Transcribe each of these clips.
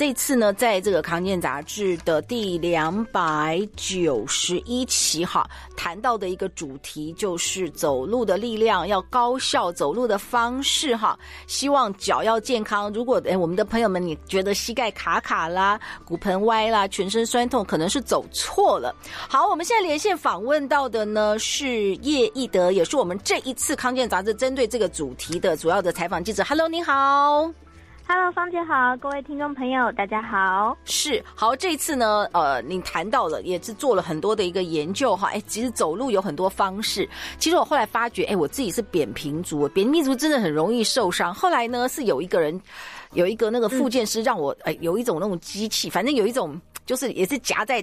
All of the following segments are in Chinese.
这次呢，在这个康健杂志的第两百九十一期哈，谈到的一个主题就是走路的力量，要高效走路的方式哈。希望脚要健康。如果诶我们的朋友们，你觉得膝盖卡卡啦、骨盆歪啦、全身酸痛，可能是走错了。好，我们现在连线访问到的呢是叶奕德，也是我们这一次康健杂志针对这个主题的主要的采访记者。Hello，你好。Hello，芳姐好，各位听众朋友，大家好。是好，这一次呢，呃，你谈到了，也是做了很多的一个研究哈。哎，其实走路有很多方式。其实我后来发觉，哎，我自己是扁平足，扁平足真的很容易受伤。后来呢，是有一个人，有一个那个复健师让我，哎，有一种那种机器，反正有一种就是也是夹在。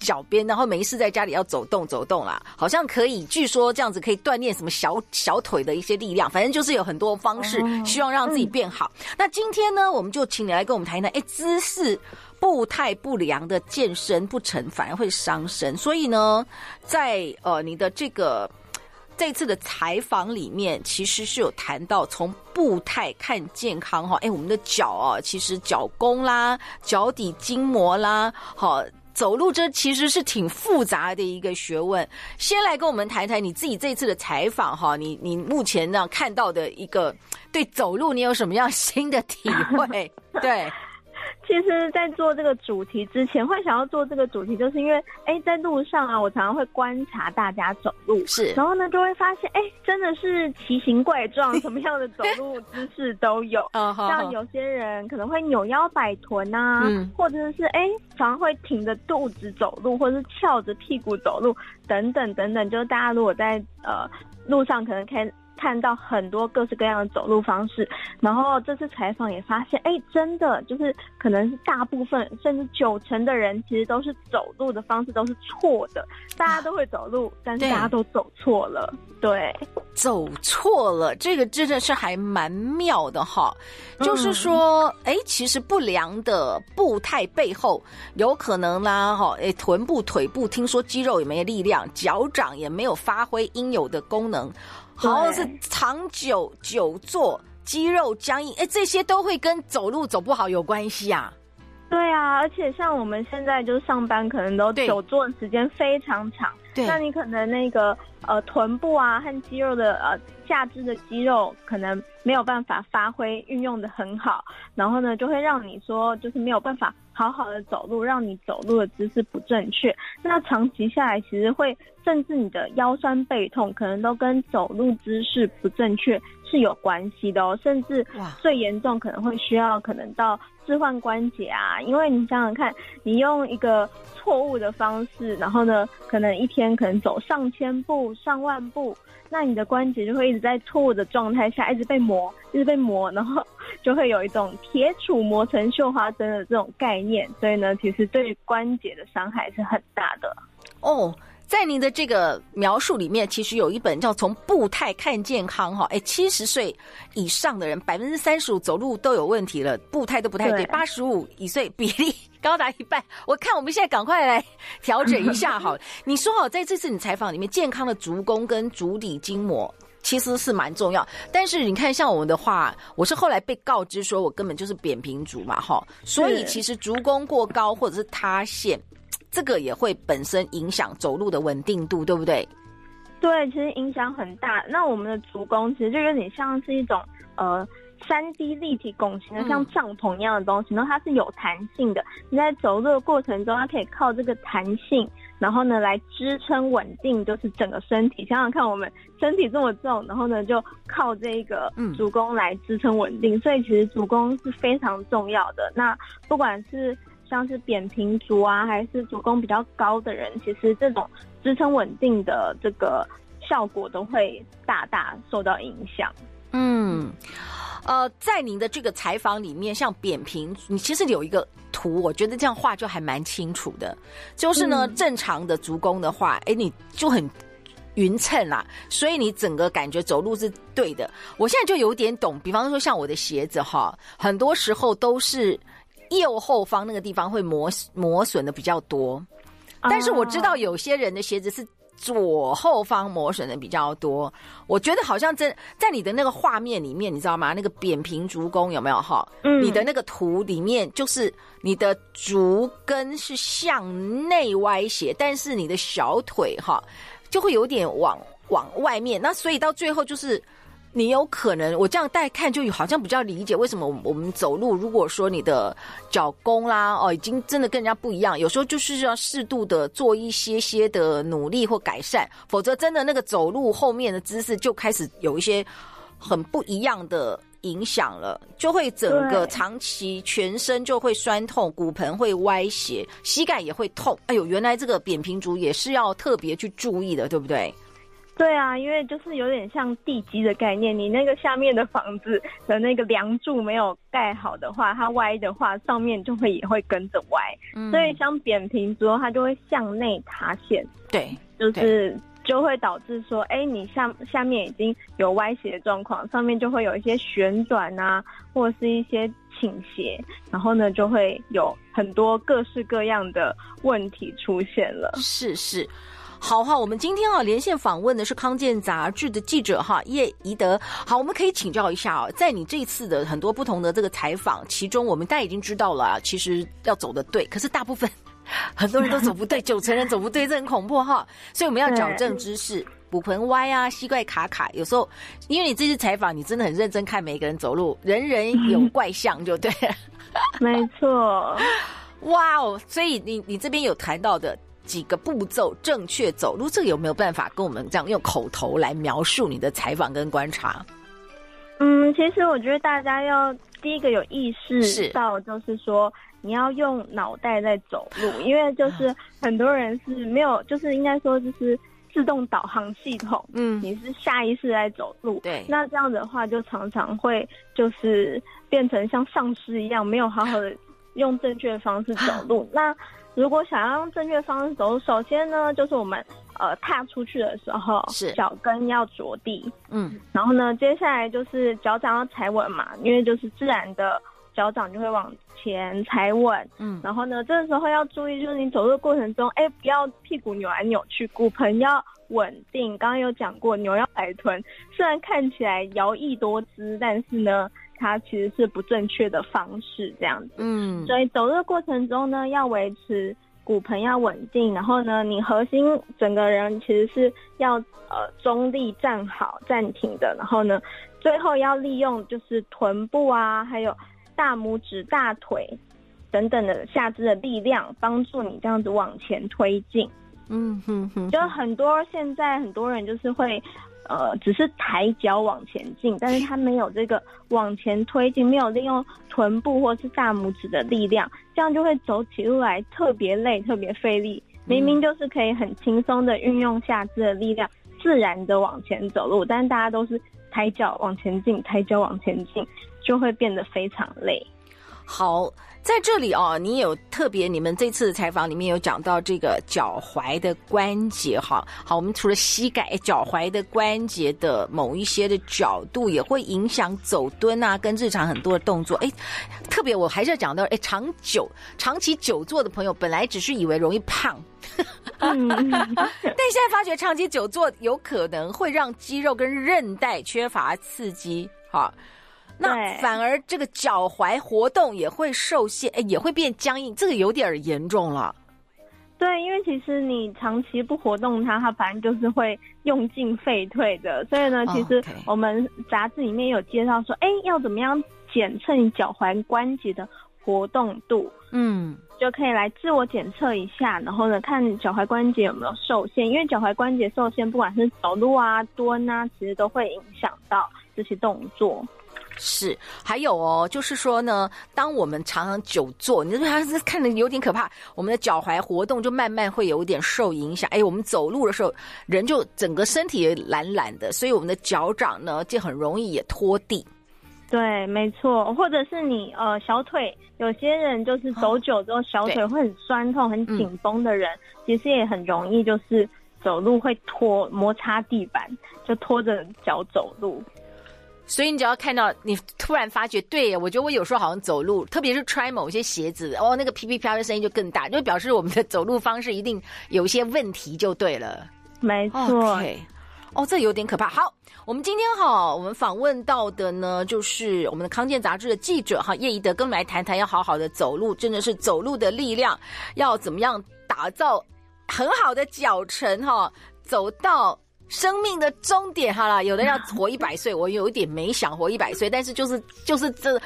脚边，然后没事在家里要走动走动啦，好像可以，据说这样子可以锻炼什么小小腿的一些力量，反正就是有很多方式，希望让自己变好。嗯、那今天呢，我们就请你来跟我们谈一谈，哎，姿势步态不良的健身不成，反而会伤身。所以呢，在呃你的这个这次的采访里面，其实是有谈到从步态看健康哈，哎，我们的脚啊，其实脚弓啦、脚底筋膜啦，好。走路这其实是挺复杂的一个学问。先来跟我们谈谈你自己这次的采访哈，你你目前呢看到的一个对走路你有什么样新的体会？对。其实，在做这个主题之前，会想要做这个主题，就是因为，哎，在路上啊，我常常会观察大家走路，是，然后呢，就会发现，哎，真的是奇形怪状，什么样的走路姿势都有。像有些人可能会扭腰摆臀啊，嗯、或者是哎，常常会挺着肚子走路，或者是翘着屁股走路，等等等等。就是大家如果在呃路上，可能可以。看到很多各式各样的走路方式，然后这次采访也发现，哎，真的就是可能是大部分甚至九成的人其实都是走路的方式都是错的，大家都会走路，但是大家都走错了，对，走错了，这个真的是还蛮妙的哈，就是说，哎，其实不良的步态背后有可能啦，哈，哎，臀部、腿部，听说肌肉也没有力量，脚掌也没有发挥应有的功能。好像是长久久坐，肌肉僵硬，哎，这些都会跟走路走不好有关系啊。对啊，而且像我们现在就是上班，可能都久坐的时间非常长。对，那你可能那个呃臀部啊和肌肉的呃下肢的肌肉可能没有办法发挥运用的很好，然后呢就会让你说就是没有办法好好的走路，让你走路的姿势不正确。那长期下来，其实会甚至你的腰酸背痛，可能都跟走路姿势不正确是有关系的哦。甚至最严重可能会需要可能到置换关节啊，因为你想想看，你用一个错误的方式，然后呢可能一天可能走上千步、上万步，那你的关节就会一直在错误的状态下一直被磨，一直被磨，然后 就会有一种铁杵磨成绣花针的这种概念。所以呢，其实对关节的伤害是很大的哦。在您的这个描述里面，其实有一本叫《从步态看健康》哈，哎，七十岁以上的人百分之三十五走路都有问题了，步态都不太对，八十五以岁比例 高达一半。我看我们现在赶快来调整一下哈。你说好，在这次你采访里面，健康的足弓跟足底筋膜其实是蛮重要，但是你看像我们的话，我是后来被告知说我根本就是扁平足嘛哈，所以其实足弓过高或者是塌陷。这个也会本身影响走路的稳定度，对不对？对，其实影响很大。那我们的足弓其实就有点像是一种呃三 D 立体拱形的，像帐篷一样的东西，然后它是有弹性的。你在走路的过程中，它可以靠这个弹性，然后呢来支撑稳定，就是整个身体。想想看，我们身体这么重，然后呢就靠这个足弓来支撑稳定，所以其实足弓是非常重要的。那不管是像是扁平足啊，还是足弓比较高的人，其实这种支撑稳定的这个效果都会大大受到影响。嗯，呃，在您的这个采访里面，像扁平，你其实有一个图，我觉得这样画就还蛮清楚的。就是呢，嗯、正常的足弓的话，哎，你就很匀称啦，所以你整个感觉走路是对的。我现在就有点懂，比方说像我的鞋子哈，很多时候都是右后方那个地方会磨磨损的比较多，但是我知道有些人的鞋子是。左后方磨损的比较多，我觉得好像真在你的那个画面里面，你知道吗？那个扁平足弓有没有哈？嗯，你的那个图里面就是你的足跟是向内歪斜，但是你的小腿哈就会有点往往外面，那所以到最后就是。你有可能，我这样带看就好像比较理解为什么我们走路，如果说你的脚弓啦，哦，已经真的跟人家不一样，有时候就是要适度的做一些些的努力或改善，否则真的那个走路后面的姿势就开始有一些很不一样的影响了，就会整个长期全身就会酸痛，骨盆会歪斜，膝盖也会痛。哎呦，原来这个扁平足也是要特别去注意的，对不对？对啊，因为就是有点像地基的概念，你那个下面的房子的那个梁柱没有盖好的话，它歪的话，上面就会也会跟着歪。嗯，所以像扁平足，它就会向内塌陷。对，就是就会导致说，哎，你下下面已经有歪斜的状况，上面就会有一些旋转啊，或者是一些倾斜，然后呢，就会有很多各式各样的问题出现了。是是。好哈，我们今天啊连线访问的是康健杂志的记者哈叶宜德。好，我们可以请教一下啊，在你这次的很多不同的这个采访，其中我们大家已经知道了啊，其实要走的对，可是大部分 很多人都走不对，九成人走不对，这很恐怖哈。所以我们要矫正姿势，骨盆歪啊，膝盖卡卡。有时候因为你这次采访，你真的很认真看每个人走路，人人有怪象，就对了。没错。哇哦，所以你你这边有谈到的。几个步骤正确走路，这个有没有办法跟我们这样用口头来描述你的采访跟观察？嗯，其实我觉得大家要第一个有意识到，就是说你要用脑袋在走路，因为就是很多人是没有，就是应该说就是自动导航系统，嗯，你是下意识在走路，对，那这样的话就常常会就是变成像丧尸一样，没有好好的用正确的方式走路，那。如果想要用正确方式走，首先呢，就是我们呃踏出去的时候，是脚跟要着地，嗯，然后呢，接下来就是脚掌要踩稳嘛，因为就是自然的脚掌就会往前踩稳，嗯，然后呢，这个时候要注意，就是你走路的过程中，哎，不要屁股扭来扭去，骨盆要稳定。刚刚有讲过，扭腰摆臀，虽然看起来摇曳多姿，但是呢。它其实是不正确的方式，这样子。嗯，所以走路的过程中呢，要维持骨盆要稳定，然后呢，你核心整个人其实是要呃中立站好站停的，然后呢，最后要利用就是臀部啊，还有大拇指、大腿等等的下肢的力量，帮助你这样子往前推进。嗯哼哼，就很多现在很多人就是会。呃，只是抬脚往前进，但是他没有这个往前推进，没有利用臀部或是大拇指的力量，这样就会走起路来特别累，特别费力。明明就是可以很轻松的运用下肢的力量，自然的往前走路，但大家都是抬脚往前进，抬脚往前进，就会变得非常累。好，在这里哦，你有特别，你们这次采访里面有讲到这个脚踝的关节哈。好，我们除了膝盖，脚踝的关节的某一些的角度也会影响走蹲啊，跟日常很多的动作。哎，特别我还是要讲到，哎，长久、长期久坐的朋友，本来只是以为容易胖，但现在发觉长期久坐有可能会让肌肉跟韧带缺乏刺激，哈。那反而这个脚踝活动也会受限，哎，也会变僵硬，这个有点严重了。对，因为其实你长期不活动它，它反正就是会用尽废退的。所以呢，其实我们杂志里面有介绍说，哎，要怎么样检测你脚踝关节的活动度？嗯，就可以来自我检测一下，然后呢，看脚踝关节有没有受限。因为脚踝关节受限，不管是走路啊、蹲啊，其实都会影响到这些动作。是，还有哦，就是说呢，当我们常常久坐，你是不是还是看着有点可怕？我们的脚踝活动就慢慢会有点受影响。哎，我们走路的时候，人就整个身体也懒懒的，所以我们的脚掌呢就很容易也拖地。对，没错，或者是你呃小腿，有些人就是走久之后小腿会很酸痛、很紧绷的人，其实也很容易就是走路会拖摩擦地板，就拖着脚走路。所以你只要看到你突然发觉，对，我觉得我有时候好像走路，特别是穿某些鞋子，哦，那个噼噼啪的声音就更大，就表示我们的走路方式一定有一些问题，就对了。没错。Okay. 哦，这有点可怕。好，我们今天哈，我们访问到的呢，就是我们的康健杂志的记者哈，叶宜德，跟我们来谈谈，要好好的走路，真的是走路的力量，要怎么样打造很好的脚程哈，走到。生命的终点，好了，有的要活一百岁，我有一点没想活一百岁，但是就是就是这，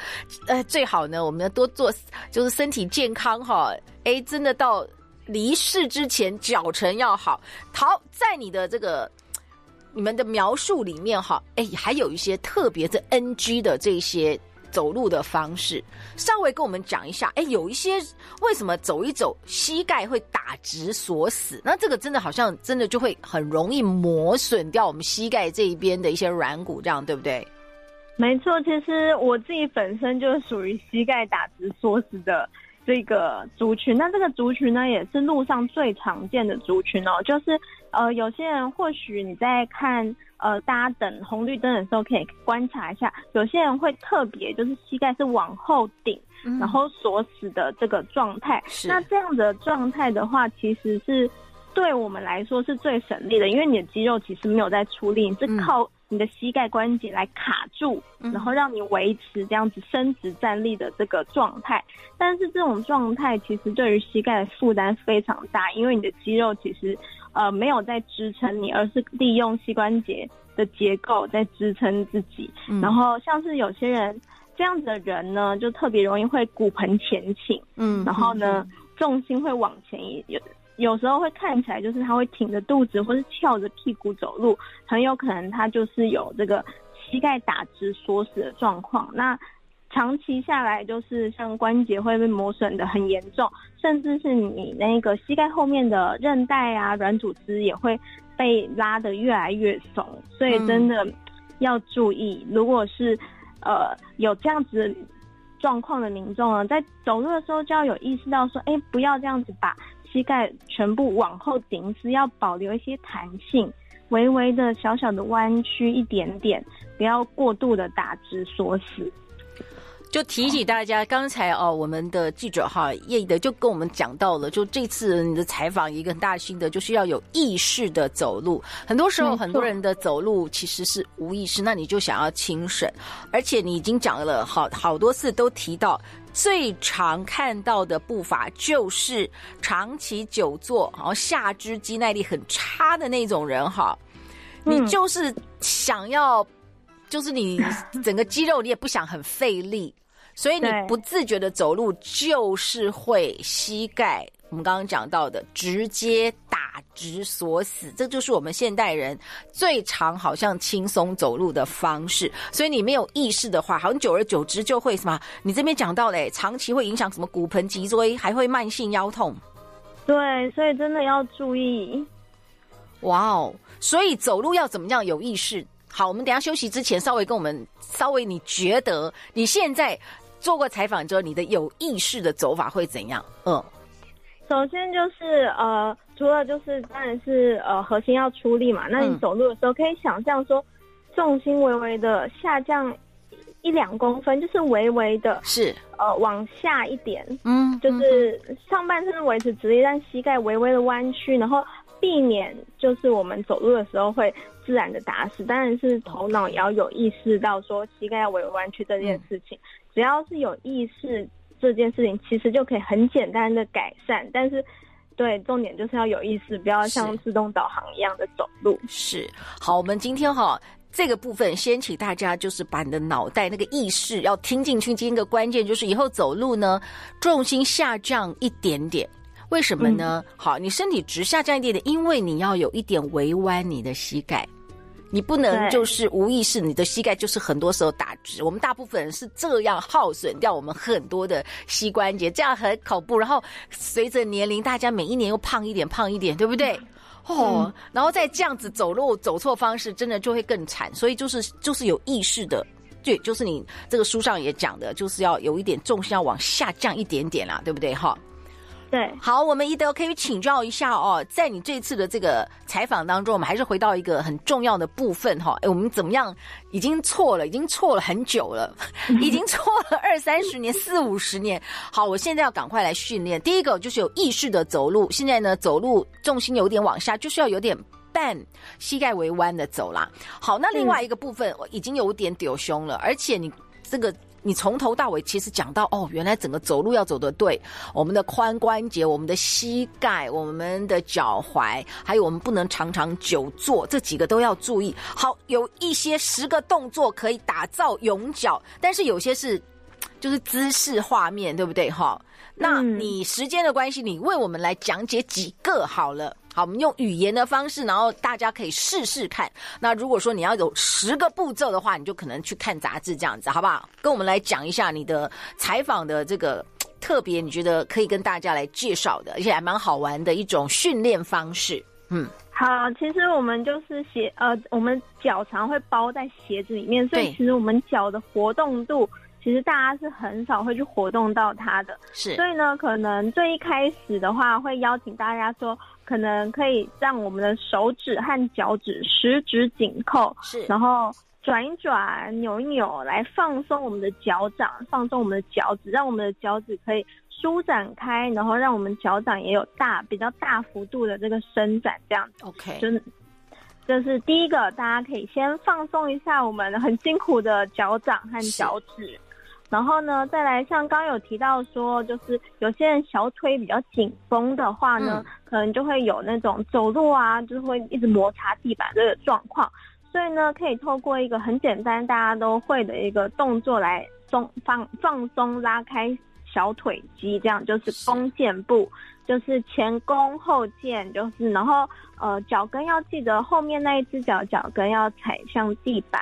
呃，最好呢，我们要多做，就是身体健康哈，哎，真的到离世之前脚程要好。好，在你的这个你们的描述里面哈，哎，还有一些特别的 NG 的这些。走路的方式，稍微跟我们讲一下。哎，有一些为什么走一走膝盖会打直锁死？那这个真的好像真的就会很容易磨损掉我们膝盖这一边的一些软骨，这样对不对？没错，其实我自己本身就是属于膝盖打直锁死的这个族群。那这个族群呢，也是路上最常见的族群哦。就是呃，有些人或许你在看。呃，大家等红绿灯的时候可以观察一下，有些人会特别就是膝盖是往后顶，嗯、然后锁死的这个状态。是。那这样的状态的话，其实是对我们来说是最省力的，因为你的肌肉其实没有在出力，你是靠你的膝盖关节来卡住，嗯、然后让你维持这样子伸直站立的这个状态。但是这种状态其实对于膝盖的负担非常大，因为你的肌肉其实。呃，没有在支撑你，而是利用膝关节的结构在支撑自己。嗯、然后像是有些人这样子的人呢，就特别容易会骨盆前倾。嗯，然后呢，重心会往前移，有有时候会看起来就是他会挺着肚子或是翘着屁股走路，很有可能他就是有这个膝盖打直锁死的状况。那长期下来，就是像关节会被磨损的很严重，甚至是你那个膝盖后面的韧带啊、软组织也会被拉得越来越松。所以真的要注意，如果是呃有这样子状况的民众呢，在走路的时候就要有意识到说，哎，不要这样子把膝盖全部往后顶，是要保留一些弹性，微微的小小的弯曲一点点，不要过度的打直锁死。就提醒大家，刚才哦，我们的记者哈叶宜德就跟我们讲到了，就这次你的采访一个很大的心得，就是要有意识的走路。很多时候，很多人的走路其实是无意识，那你就想要轻省，而且你已经讲了好好多次，都提到最常看到的步伐就是长期久坐，然后下肢肌耐力很差的那种人哈，你就是想要，就是你整个肌肉你也不想很费力。所以你不自觉的走路，就是会膝盖，我们刚刚讲到的直接打直锁死，这就是我们现代人最常好像轻松走路的方式。所以你没有意识的话，好像久而久之就会什么？你这边讲到嘞，长期会影响什么骨盆脊椎，还会慢性腰痛。对，所以真的要注意。哇哦，所以走路要怎么样有意识？好，我们等一下休息之前，稍微跟我们稍微，你觉得你现在？做过采访之后，你的有意识的走法会怎样？嗯，首先就是呃，除了就是当然是呃核心要出力嘛。那你走路的时候可以想象说，重心微微的下降一两公分，就是微微的，是呃往下一点，嗯，就是上半身维持直立，但膝盖微微的弯曲，然后避免就是我们走路的时候会自然的打死。当然是头脑也要有意识到说膝盖要微微弯曲这件事情。嗯只要是有意识，这件事情其实就可以很简单的改善。但是，对，重点就是要有意识，不要像自动导航一样的走路。是，是好，我们今天哈这个部分，先请大家就是把你的脑袋那个意识要听进去。今天的关键就是以后走路呢，重心下降一点点。为什么呢？嗯、好，你身体直下降一点点，因为你要有一点微弯你的膝盖。你不能就是无意识，你的膝盖就是很多时候打直。我们大部分人是这样耗损掉我们很多的膝关节，这样很恐怖。然后随着年龄，大家每一年又胖一点，胖一点，对不对？哦，然后再这样子走路走错方式，真的就会更惨。所以就是就是有意识的对，就是你这个书上也讲的，就是要有一点重心要往下降一点点啦，对不对？哈。对，好，我们一德可以请教一下哦，在你这次的这个采访当中，我们还是回到一个很重要的部分哈。哎，我们怎么样？已经错了，已经错了很久了，已经错了二三十年、四五十年。好，我现在要赶快来训练。第一个就是有意识的走路，现在呢，走路重心有点往下，就是要有点半膝盖微弯的走啦。好，那另外一个部分已经有点丢胸了，而且你这个。你从头到尾其实讲到哦，原来整个走路要走的对，我们的髋关节、我们的膝盖、我们的脚踝，还有我们不能常常久坐，这几个都要注意。好，有一些十个动作可以打造永脚，但是有些是就是姿势画面，对不对？哈，那你时间的关系，你为我们来讲解几个好了。好，我们用语言的方式，然后大家可以试试看。那如果说你要有十个步骤的话，你就可能去看杂志这样子，好不好？跟我们来讲一下你的采访的这个特别，你觉得可以跟大家来介绍的，而且还蛮好玩的一种训练方式。嗯，好，其实我们就是鞋，呃，我们脚常会包在鞋子里面，所以其实我们脚的活动度。其实大家是很少会去活动到它的，是，所以呢，可能最一开始的话，会邀请大家说，可能可以让我们的手指和脚趾十指紧扣，是，然后转一转、扭一扭，来放松我们的脚掌，放松我们的脚趾，让我们的脚趾可以舒展开，然后让我们脚掌也有大比较大幅度的这个伸展，这样子，OK，就是这是第一个，大家可以先放松一下我们很辛苦的脚掌和脚趾。然后呢，再来像刚刚有提到说，就是有些人小腿比较紧绷的话呢，嗯、可能就会有那种走路啊，就是会一直摩擦地板这个状况。所以呢，可以透过一个很简单大家都会的一个动作来松放放松拉开小腿肌，这样就是弓箭步。就是前弓后箭，就是然后呃脚跟要记得后面那一只脚脚跟要踩向地板，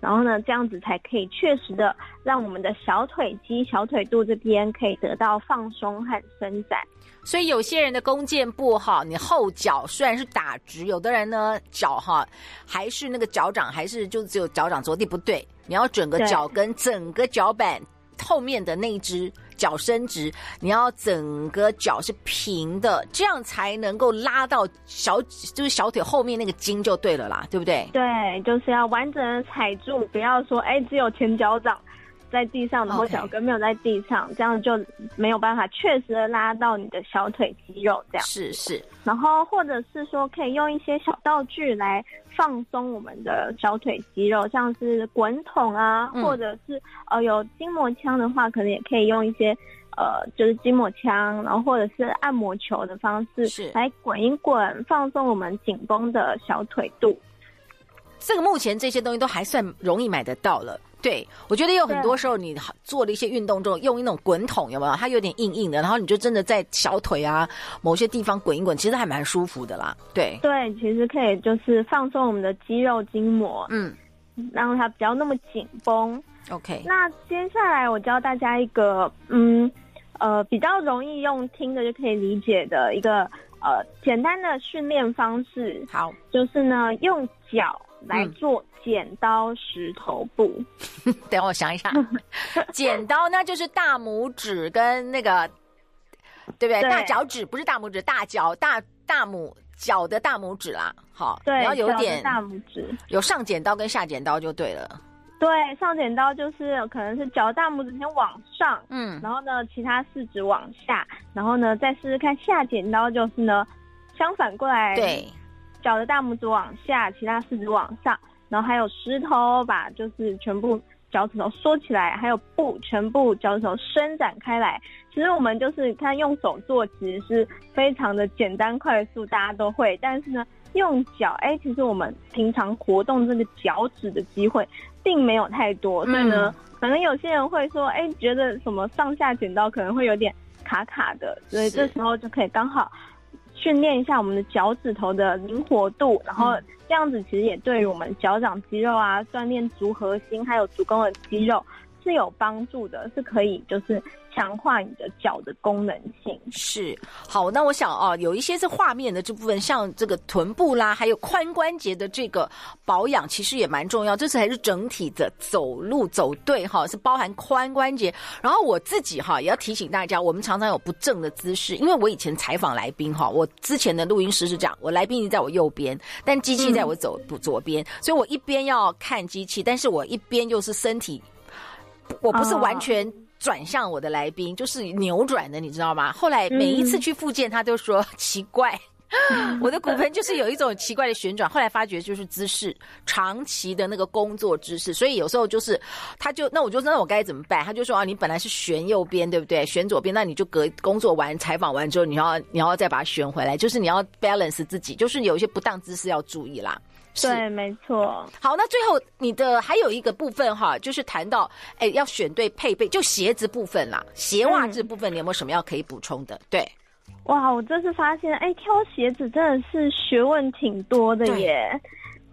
然后呢这样子才可以确实的让我们的小腿肌、小腿肚这边可以得到放松和伸展。所以有些人的弓箭步哈，你后脚虽然是打直，有的人呢脚哈还是那个脚掌还是就只有脚掌着地不对，你要整个脚跟、整个脚板后面的那一只。脚伸直，你要整个脚是平的，这样才能够拉到小，就是小腿后面那个筋就对了啦，对不对？对，就是要完整的踩住，不要说哎，只有前脚掌在地上，然后脚跟没有在地上.这样就没有办法确实的拉到你的小腿肌肉。这样是是，然后或者是说可以用一些小道具来放松我们的小腿肌肉，像是滚筒啊，嗯、或者是呃有筋膜枪的话，可能也可以用一些呃就是筋膜枪，然后或者是按摩球的方式是来滚一滚，放松我们紧绷的小腿肚。这个目前这些东西都还算容易买得到了。对，我觉得有很多时候你做了一些运动之后，用一种滚筒有没有？它有点硬硬的，然后你就真的在小腿啊某些地方滚一滚，其实还蛮舒服的啦。对对，其实可以就是放松我们的肌肉筋膜，嗯，让它比较那么紧绷。OK，那接下来我教大家一个嗯呃比较容易用听的就可以理解的一个呃简单的训练方式。好，就是呢用脚。来做剪刀石头布，嗯、等我想一想，剪刀那就是大拇指跟那个，对不对？对大脚趾不是大拇指，大脚大大拇脚的大拇指啦。好，对，然后有点大拇指，有上剪刀跟下剪刀就对了。对，上剪刀就是可能是脚大拇指先往上，嗯，然后呢，其他四指往下，然后呢，再试试看下剪刀就是呢，相反过来，对。脚的大拇指往下，其他四指往上，然后还有石头，把就是全部脚趾头缩起来，还有布全部脚趾头伸展开来。其实我们就是看用手做，其实是非常的简单快速，大家都会。但是呢，用脚，哎，其实我们平常活动这个脚趾的机会并没有太多，所以呢，可能有些人会说，哎，觉得什么上下剪刀可能会有点卡卡的，所以这时候就可以刚好。训练一下我们的脚趾头的灵活度，然后这样子其实也对于我们脚掌肌肉啊，锻炼足核心还有足弓的肌肉，是有帮助的，是可以就是。强化你的脚的功能性是好，那我想啊，有一些是画面的这部分，像这个臀部啦，还有髋关节的这个保养，其实也蛮重要。这次还是整体的走路走对哈，是包含髋关节。然后我自己哈也要提醒大家，我们常常有不正的姿势，因为我以前采访来宾哈，我之前的录音师是这样，我来宾一直在我右边，但机器在我走左边，嗯，所以我一边要看机器，但是我一边又是身体，我不是完全。转向我的来宾就是扭转的，你知道吗？后来每一次去复健，他都说 奇怪，嗯、我的骨盆就是有一种奇怪的旋转。后来发觉就是姿势，长期的那个工作姿势，所以有时候就是，他就那我就说那我该怎么办？他就说啊，你本来是旋右边，对不对？旋左边，那你就隔工作完采访完之后，你要你要再把它旋回来，就是你要 balance 自己，就是有一些不当姿势要注意啦。对，没错。好，那最后你的还有一个部分哈，就是谈到哎，要选对配备，就鞋子部分啦，鞋袜这部分，你有没有什么要可以补充的？嗯、对，哇，我这次发现，哎，挑鞋子真的是学问挺多的耶。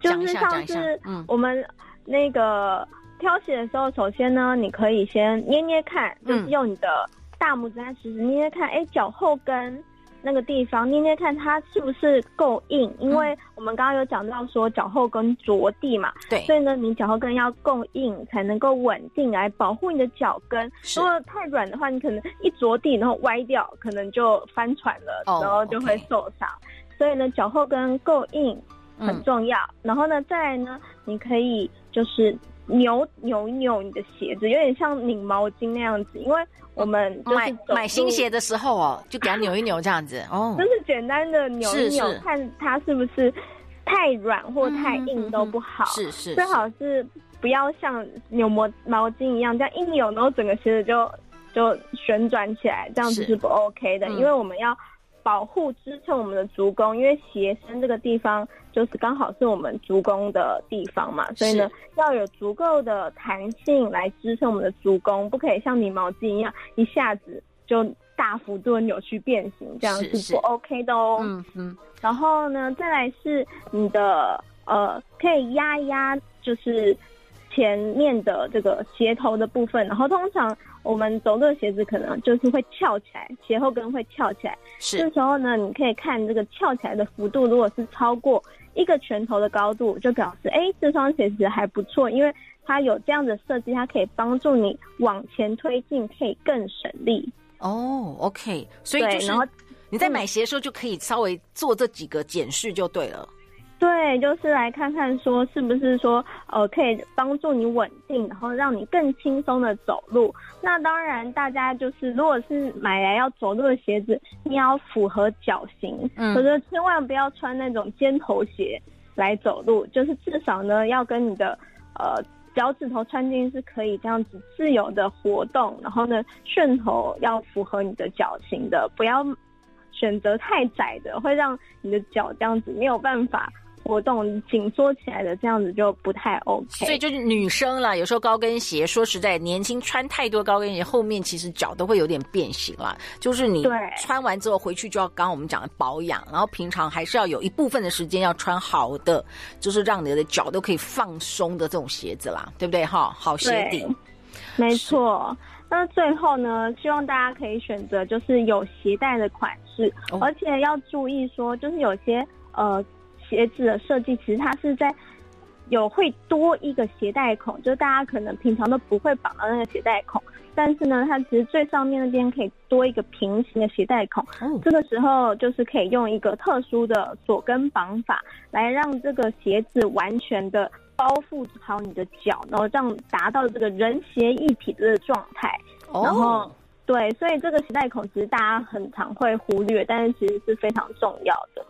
就是上次我们那个挑鞋的时候，首先呢，你可以先捏捏看，就是用你的大拇指和食指捏捏看，哎，脚后跟。那个地方捏捏看它是不是够硬，因为我们刚刚有讲到说脚后跟着地嘛，对，所以呢，你脚后跟要够硬才能够稳定来保护你的脚跟。如果太软的话，你可能一着地然后歪掉，可能就翻船了，然后就会受伤。Oh, okay. 所以呢，脚后跟够硬很重要。嗯。然后呢，再来呢，你可以就是。扭扭扭你的鞋子，有点像拧毛巾那样子，因为我们买买新鞋的时候哦，就给它扭一扭这样子哦，就是简单的扭一扭，看它是不是太软或太硬都不好，是是，最好是。不要像扭毛毛巾一样，这样一扭，然后整个鞋子就就旋转起来，这样子是。不 OK 的，因为我们要。保护支撑我们的足弓，因为鞋身这个地方就是刚好是我们足弓的地方嘛，所以呢，要有足够的弹性来支撑我们的足弓，不可以像拧毛巾一样一下子就大幅度的扭曲变形，这样是不 OK 的哦。嗯嗯。然后呢，再来是你的呃，可以压一压，就是前面的这个鞋头的部分，然后通常。我们走路的鞋子可能就是会翘起来，鞋后跟会翘起来。是。这时候呢，你可以看这个翘起来的幅度，如果是超过一个拳头的高度，就表示哎，这双鞋子还不错，因为它有这样的设计，它可以帮助你往前推进，可以更省力。哦，OK，所以就是然后你在买鞋的时候就可以稍微做这几个检视就对了。对，就是来看看说是不是说，呃，可以帮助你稳定，然后让你更轻松的走路。那当然，大家就是如果是买来要走路的鞋子，你要符合脚型，嗯，可是千万不要穿那种尖头鞋来走路，就是至少呢要跟你的呃脚趾头穿进是可以这样子自由的活动，然后呢楦头要符合你的脚型的，不要选择太窄的，会让你的脚这样子没有办法。活动紧缩起来的这样子就不太 OK，所以就是女生啦，有时候高跟鞋，说实在，年轻穿太多高跟鞋，后面其实脚都会有点变形啦。就是你穿完之后回去就要刚刚我们讲的保养，然后平常还是要有一部分的时间要穿好的，就是让你的脚都可以放松的这种鞋子啦，对不对？哈，好鞋底，没错。那最后呢，希望大家可以选择就是有鞋带的款式，哦，而且要注意说，就是有些呃。鞋子的设计其实它是在有会多一个鞋带孔，就大家可能平常都不会绑到那个鞋带孔，但是呢，它其实最上面那边可以多一个平行的鞋带孔。嗯，这个时候就是可以用一个特殊的锁跟绑法来让这个鞋子完全的包覆好你的脚，然后这样达到这个人鞋一体的状态。哦，然后对，所以这个鞋带孔其实大家很常会忽略，但是其实是非常重要的。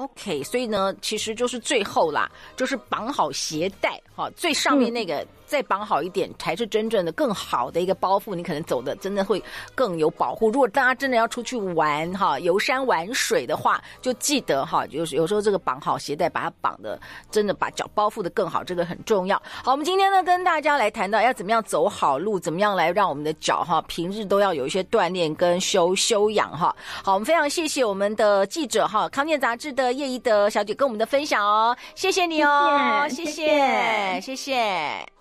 OK，所以呢，其实就是最后啦，就是绑好鞋带，哈，最上面那个。嗯再绑好一点，才是真正的更好的一个包袱。你可能走的真的会更有保护。如果大家真的要出去玩哈，游山玩水的话，就记得哈，就是有时候这个绑好鞋带，把它绑的真的把脚包覆的更好，这个很重要。好，我们今天呢跟大家来谈到要怎么样走好路，怎么样来让我们的脚哈平日都要有一些锻炼跟修修养哈。好，我们非常谢谢我们的记者哈，康健杂志的叶一德小姐跟我们的分享哦，谢谢你哦，谢谢，谢谢。谢谢